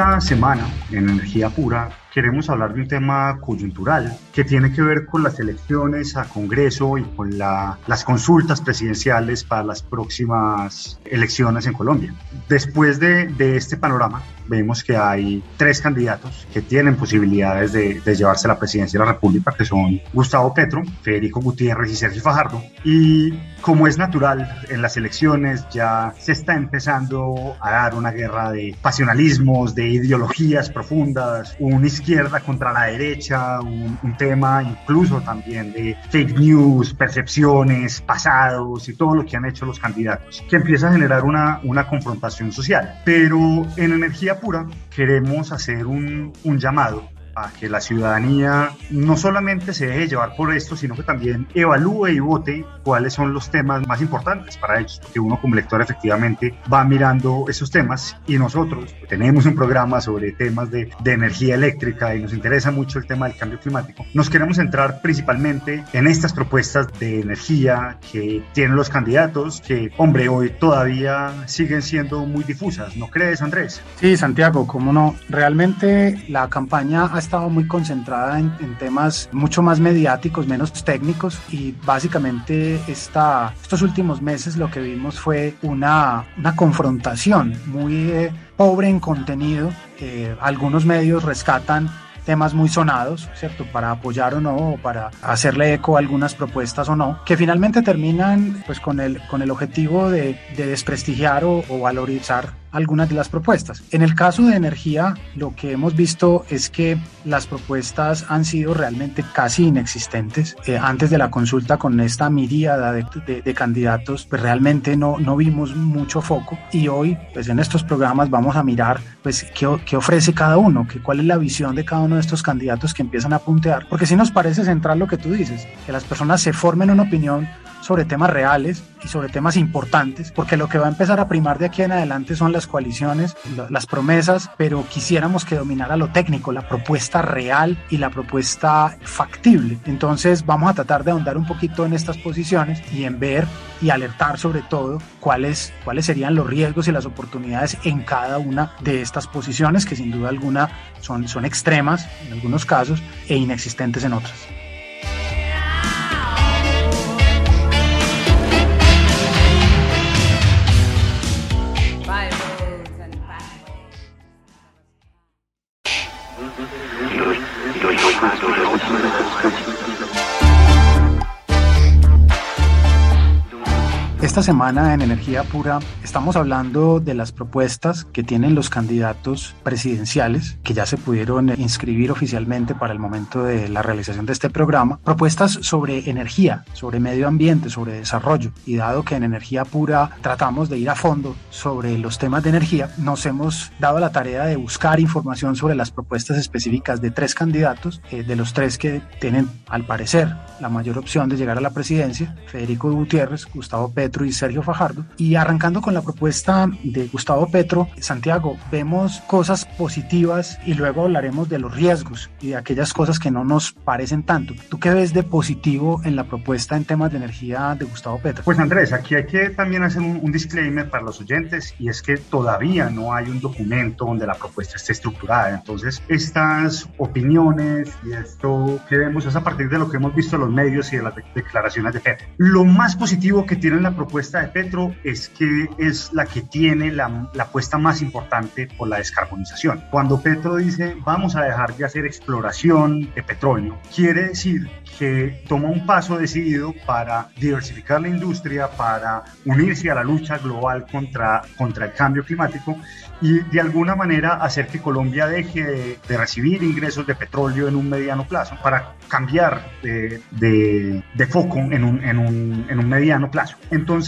Esta semana en Energía Pura queremos hablar de un tema coyuntural que tiene que ver con las elecciones a Congreso y con las consultas presidenciales para las próximas elecciones en Colombia. Después de, de, este panorama, vemos que hay tres candidatos que tienen posibilidades de, de, llevarse la presidencia de la República, que son Gustavo Petro, Federico Gutiérrez y Sergio Fajardo. Y como es natural, en las elecciones ya se está empezando a dar una guerra de pasionalismos, de ideologías profundas, un izquierda contra la derecha, un, un, tema incluso también de fake news, percepciones, pasados y todo lo que han hecho los candidatos, que empieza a generar una, una confrontación social. Pero en energía pura queremos hacer un, un llamado a que la ciudadanía no solamente se deje llevar por esto, sino que también evalúe y vote cuáles son los temas más importantes para ellos, porque uno como lector efectivamente va mirando esos temas y nosotros tenemos un programa sobre temas de, de energía eléctrica y nos interesa mucho el tema del cambio climático. Nos queremos centrar principalmente en estas propuestas de energía que tienen los candidatos, que hombre, hoy todavía siguen siendo muy difusas, ¿no crees Andrés? Sí, Santiago, como no, realmente la campaña ha estado muy concentrada en, en, temas mucho más mediáticos, menos técnicos y básicamente esta, estos últimos meses lo que vimos fue una, una confrontación muy eh, pobre en contenido. Eh, algunos medios rescatan temas muy sonados, ¿cierto? Para apoyar o no, o para hacerle eco a algunas propuestas o no, que finalmente terminan pues con el, con el objetivo de, de desprestigiar o, o valorizar algunas de las propuestas. En el caso de energía, lo que hemos visto es que las propuestas han sido realmente casi inexistentes. Eh, antes de la consulta con esta miríada de, de, de, candidatos, pues realmente no, no vimos mucho foco y hoy, pues en estos programas vamos a mirar, pues, qué, qué ofrece cada uno, que, cuál es la visión de cada uno de estos candidatos que empiezan a puntear, porque si nos parece central lo que tú dices, que las personas se formen una opinión sobre temas reales y sobre temas importantes, porque lo que va a empezar a primar de aquí en adelante son las coaliciones, las promesas, pero quisiéramos que dominara lo técnico, la propuesta real y la propuesta factible. Entonces vamos a tratar de ahondar un poquito en estas posiciones y en ver y alertar sobre todo cuáles, cuáles serían los riesgos y las oportunidades en cada una de estas posiciones, que sin duda alguna son, son extremas en algunos casos e inexistentes en otras. Esta semana en Energía Pura estamos hablando de las propuestas que tienen los candidatos presidenciales que ya se pudieron inscribir oficialmente para el momento de la realización de este programa. Propuestas sobre energía, sobre medio ambiente, sobre desarrollo. Y dado que en Energía Pura tratamos de ir a fondo sobre los temas de energía, nos hemos dado la tarea de buscar información sobre las propuestas específicas de tres candidatos, eh, de los tres que tienen al parecer la mayor opción de llegar a la presidencia, Federico Gutiérrez, Gustavo Petro, y Sergio Fajardo. Y arrancando con la propuesta de Gustavo Petro, Santiago, vemos cosas positivas y luego hablaremos de los riesgos y de aquellas cosas que no nos parecen tanto. ¿Tú qué ves de positivo en la propuesta en temas de energía de Gustavo Petro? Pues Andrés, aquí hay que también hacer un, un disclaimer para los oyentes y es que todavía no hay un documento donde la propuesta esté estructurada. Entonces, estas opiniones y esto que vemos es a partir de lo que hemos visto en los medios y de las declaraciones de Petro. Lo más positivo que tiene la propuesta propuesta de Petro es que es la que tiene la, la apuesta más importante por la descarbonización. Cuando Petro dice vamos a dejar de hacer exploración de petróleo, quiere decir que toma un paso decidido para diversificar la industria, para unirse a la lucha global contra, contra el cambio climático y de alguna manera hacer que Colombia deje de, recibir ingresos de petróleo en un mediano plazo para cambiar de, de, de foco en un, en, un, en un, mediano plazo. Entonces,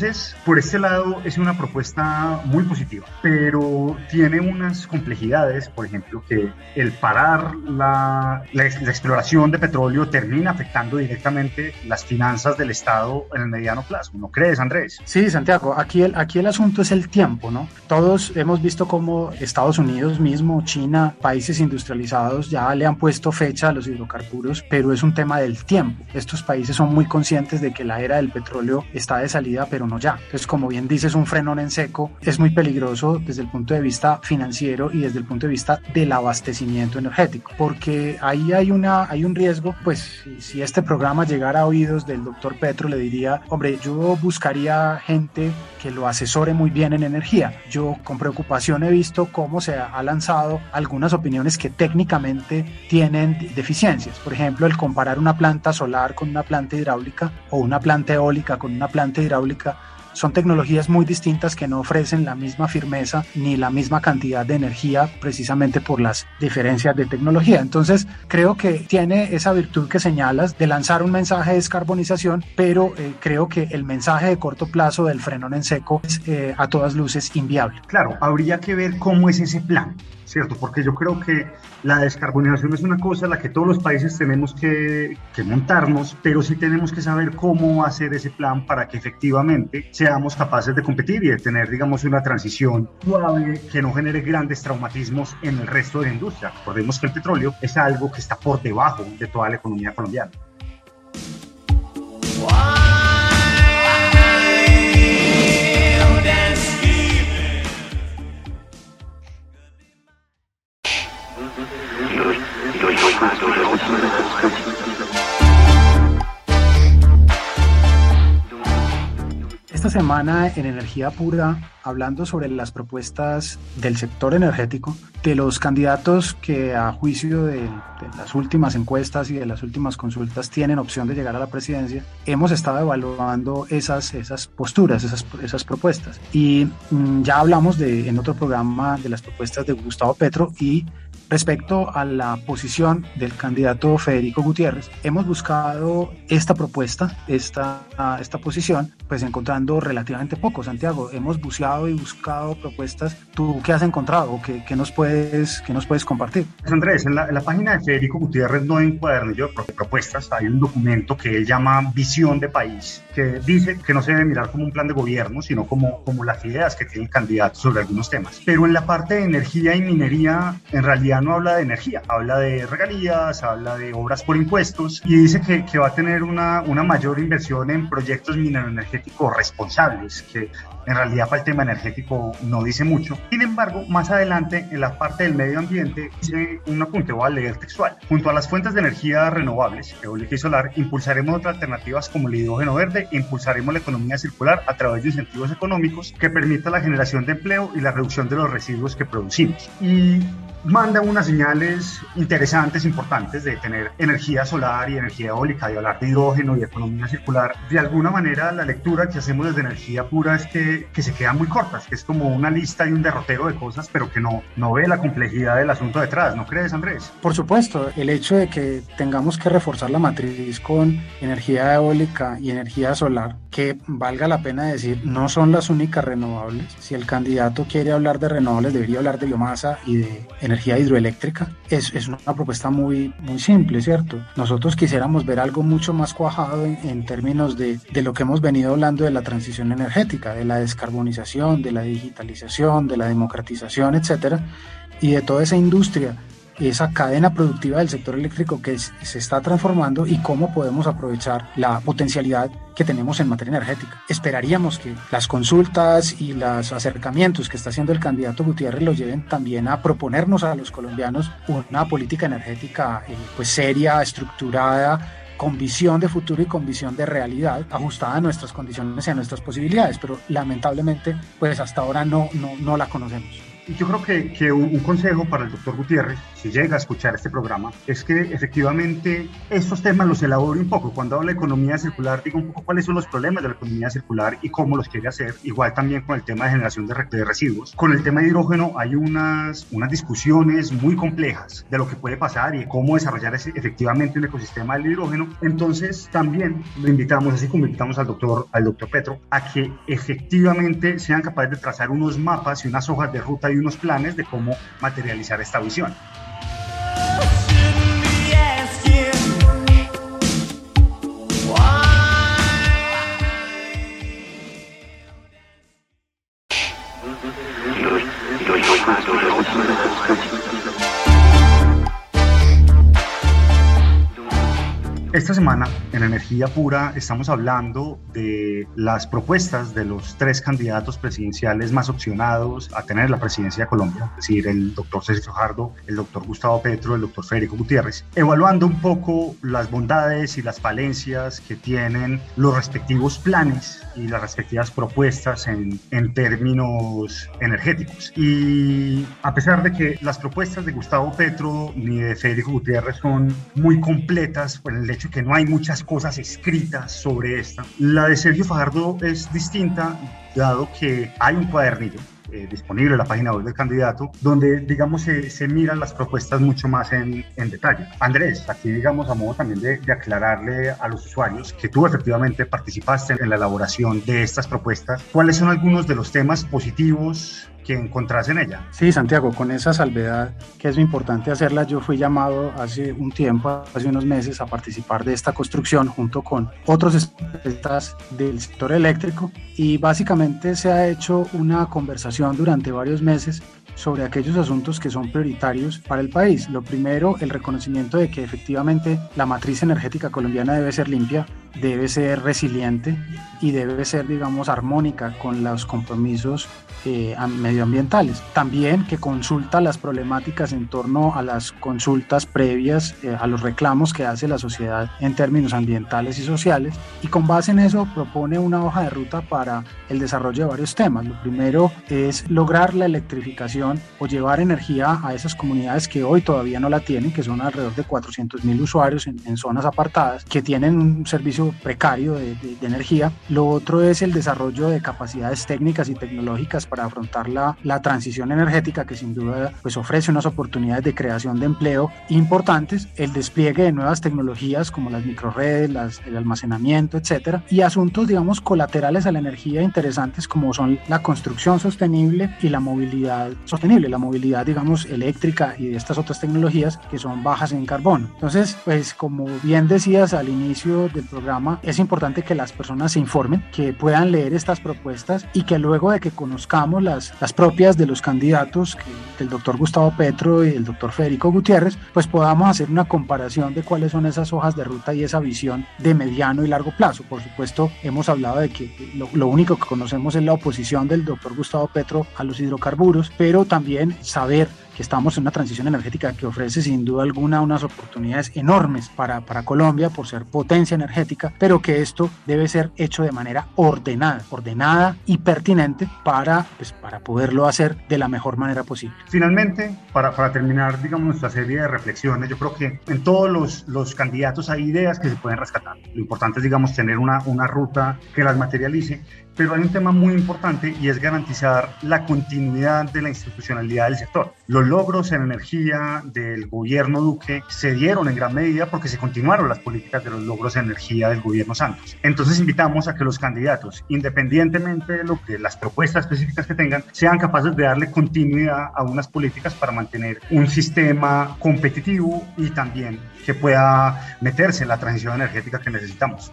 por este lado es una propuesta muy positiva, pero tiene unas complejidades, por ejemplo, que el parar la, la, la exploración de petróleo termina afectando directamente las finanzas del Estado en el mediano plazo. ¿No crees, Andrés? Sí, Santiago, aquí el, aquí el asunto es el tiempo, ¿no? Todos hemos visto cómo Estados Unidos mismo, China, países industrializados ya le han puesto fecha a los hidrocarburos, pero es un tema del tiempo. Estos países son muy conscientes de que la era del petróleo está de salida, pero no ya. Entonces, como bien dices, un frenón en seco es muy peligroso desde el punto de vista financiero y desde el punto de vista del abastecimiento energético, porque ahí hay, una, hay un riesgo, pues si este programa llegara a oídos del doctor Petro, le diría, hombre, yo buscaría gente que lo asesore muy bien en energía. Yo con preocupación he visto cómo se ha lanzado algunas opiniones que técnicamente tienen deficiencias. Por ejemplo, el comparar una planta solar con una planta hidráulica o una planta eólica con una planta hidráulica 그러니까 son tecnologías muy distintas que no ofrecen la misma firmeza ni la misma cantidad de energía precisamente por las diferencias de tecnología. Entonces, creo que tiene esa virtud que señalas de lanzar un mensaje de descarbonización, pero eh, creo que el mensaje de corto plazo del frenón en seco es eh, a todas luces inviable. Claro, habría que ver cómo es ese plan. ¿cierto? Porque yo creo que la descarbonización es una cosa en la que todos los países tenemos que, que, montarnos, pero sí tenemos que saber cómo hacer ese plan para que efectivamente seamos capaces de competir y de tener, digamos, una transición suave que no genere grandes traumatismos en el resto de la industria. Recordemos que el petróleo es algo que está por debajo de toda la economía colombiana. Semana en Energía Pura, hablando sobre las propuestas del sector energético, de los candidatos que a juicio de, las últimas encuestas y de las últimas consultas tienen opción de llegar a la presidencia, hemos estado evaluando esas, esas posturas, esas, esas propuestas. Y mmm, ya hablamos de, en otro programa de las propuestas de Gustavo Petro y Respecto a la posición del candidato Federico Gutiérrez, hemos buscado esta propuesta, esta, esta posición, pues encontrando relativamente poco, Santiago. Hemos buceado y buscado propuestas. ¿Tú qué has encontrado? ¿Qué, qué nos, puedes, qué nos puedes compartir? Pues Andrés, en la, en la página de Federico Gutiérrez no hay un cuadernillo de propuestas, hay un documento que él llama Visión de País, que dice que no se debe mirar como un plan de gobierno, sino como, como las ideas que tiene el candidato sobre algunos temas. Pero en la parte de energía y minería, en realidad no habla de energía, habla de regalías, habla de obras por impuestos y dice que, va a tener una, mayor inversión en proyectos mineroenergéticos responsables, que en realidad para el tema energético no dice mucho. Sin embargo, más adelante en la parte del medio ambiente dice un apunte, voy a leer textual. Junto a las fuentes de energía renovables, eólica y solar, impulsaremos otras alternativas como el hidrógeno verde e impulsaremos la economía circular a través de incentivos económicos que permitan la generación de empleo y la reducción de los residuos que producimos. Y manda unas señales interesantes, importantes de tener energía solar y energía eólica, de hablar de hidrógeno y economía circular. De alguna manera, la lectura que hacemos desde energía pura es que, que se quedan muy cortas, que es como una lista y un derrotero de cosas, pero que no, no ve la complejidad del asunto detrás. ¿No crees, Andrés? Por supuesto, el hecho de que tengamos que reforzar la matriz con energía eólica y energía solar, que valga la pena decir, no son las únicas renovables. Si el candidato quiere hablar de renovables, debería hablar de biomasa y de energía hidroeléctrica, es, es, una propuesta muy, muy simple, ¿cierto? Nosotros quisiéramos ver algo mucho más cuajado en, términos de, de, lo que hemos venido hablando de la transición energética, de la descarbonización, de la digitalización, de la democratización, etcétera, y de toda esa industria esa cadena productiva del sector eléctrico que se está transformando y cómo podemos aprovechar la potencialidad que tenemos en materia energética. Esperaríamos que las consultas y los acercamientos que está haciendo el candidato Gutiérrez los lleven también a proponernos a los colombianos una política energética eh, pues seria, estructurada, con visión de futuro y con visión de realidad ajustada a nuestras condiciones y a nuestras posibilidades, pero lamentablemente pues hasta ahora no, no, no la conocemos. Yo creo que, que un, consejo para el doctor Gutiérrez, si llega a escuchar este programa, es que efectivamente estos temas los elabore un poco. Cuando habla de economía circular, diga un poco cuáles son los problemas de la economía circular y cómo los quiere hacer. Igual también con el tema de generación de, de residuos. Con el tema de hidrógeno hay unas, unas discusiones muy complejas de lo que puede pasar y cómo desarrollar ese, efectivamente un ecosistema del hidrógeno. Entonces también lo invitamos, así como invitamos al doctor, al doctor Petro, a que efectivamente sean capaces de trazar unos mapas y unas hojas de ruta y unos planes de cómo materializar esta visión. Esta semana en Energía Pura estamos hablando de las propuestas de los tres candidatos presidenciales más opcionados a tener la presidencia de Colombia, es decir, el doctor César Fajardo, el doctor Gustavo Petro, el doctor Federico Gutiérrez, evaluando un poco las bondades y las falencias que tienen los respectivos planes y las respectivas propuestas en, en términos energéticos. Y a pesar de que las propuestas de Gustavo Petro ni de Federico Gutiérrez son muy completas, por el hecho que no hay muchas cosas escritas sobre esta. La de Sergio Fajardo es distinta, dado que hay un cuadernillo eh, disponible en la página web del candidato, donde, digamos, se, se miran las propuestas mucho más en, en, detalle. Andrés, aquí, digamos, a modo también de, de, aclararle a los usuarios que tú efectivamente participaste en la elaboración de estas propuestas, ¿cuáles son algunos de los temas positivos que encontrás en ella. Sí, Santiago, con esa salvedad que es importante hacerla, yo fui llamado hace un tiempo, hace unos meses, a participar de esta construcción junto con otros especialistas del sector eléctrico y básicamente se ha hecho una conversación durante varios meses sobre aquellos asuntos que son prioritarios para el país. Lo primero, el reconocimiento de que efectivamente la matriz energética colombiana debe ser limpia, debe ser resiliente y debe ser, digamos, armónica con los compromisos eh, medioambientales. También que consulta las problemáticas en torno a las consultas previas eh, a los reclamos que hace la sociedad en términos ambientales y sociales y con base en eso propone una hoja de ruta para el desarrollo de varios temas. Lo primero es lograr la electrificación o llevar energía a esas comunidades que hoy todavía no la tienen, que son alrededor de 400 mil usuarios en, en, zonas apartadas, que tienen un servicio precario de, de, de energía. Lo otro es el desarrollo de capacidades técnicas y tecnológicas para afrontar la, la, transición energética que sin duda pues ofrece unas oportunidades de creación de empleo importantes, el despliegue de nuevas tecnologías como las microredes, las, el almacenamiento, etcétera, y asuntos digamos colaterales a la energía interesantes como son la construcción sostenible y la movilidad sostenible, la movilidad digamos eléctrica y de estas otras tecnologías que son bajas en carbono. Entonces, pues como bien decías al inicio del programa, es importante que las personas se informen, que puedan leer estas propuestas y que luego de que conozcan las, las propias de los candidatos, que, el doctor Gustavo Petro y el doctor Federico Gutiérrez, pues podamos hacer una comparación de cuáles son esas hojas de ruta y esa visión de mediano y largo plazo. Por supuesto, hemos hablado de que lo, lo único que conocemos es la oposición del doctor Gustavo Petro a los hidrocarburos, pero también saber estamos en una transición energética que ofrece sin duda alguna unas oportunidades enormes para, para Colombia por ser potencia energética, pero que esto debe ser hecho de manera ordenada, ordenada y pertinente para, pues, para poderlo hacer de la mejor manera posible. Finalmente, para, para terminar, digamos, nuestra serie de reflexiones, yo creo que en todos los, los candidatos hay ideas que se pueden rescatar. Lo importante es, digamos, tener una, una ruta que las materialice, pero hay un tema muy importante y es garantizar la continuidad de la institucionalidad del sector. Los logros en energía del gobierno Duque se dieron en gran medida porque se continuaron las políticas de los logros en energía del gobierno Santos. Entonces invitamos a que los candidatos, independientemente de lo que las propuestas específicas que tengan, sean capaces de darle continuidad a unas políticas para mantener un sistema competitivo y también que pueda meterse en la transición energética que necesitamos.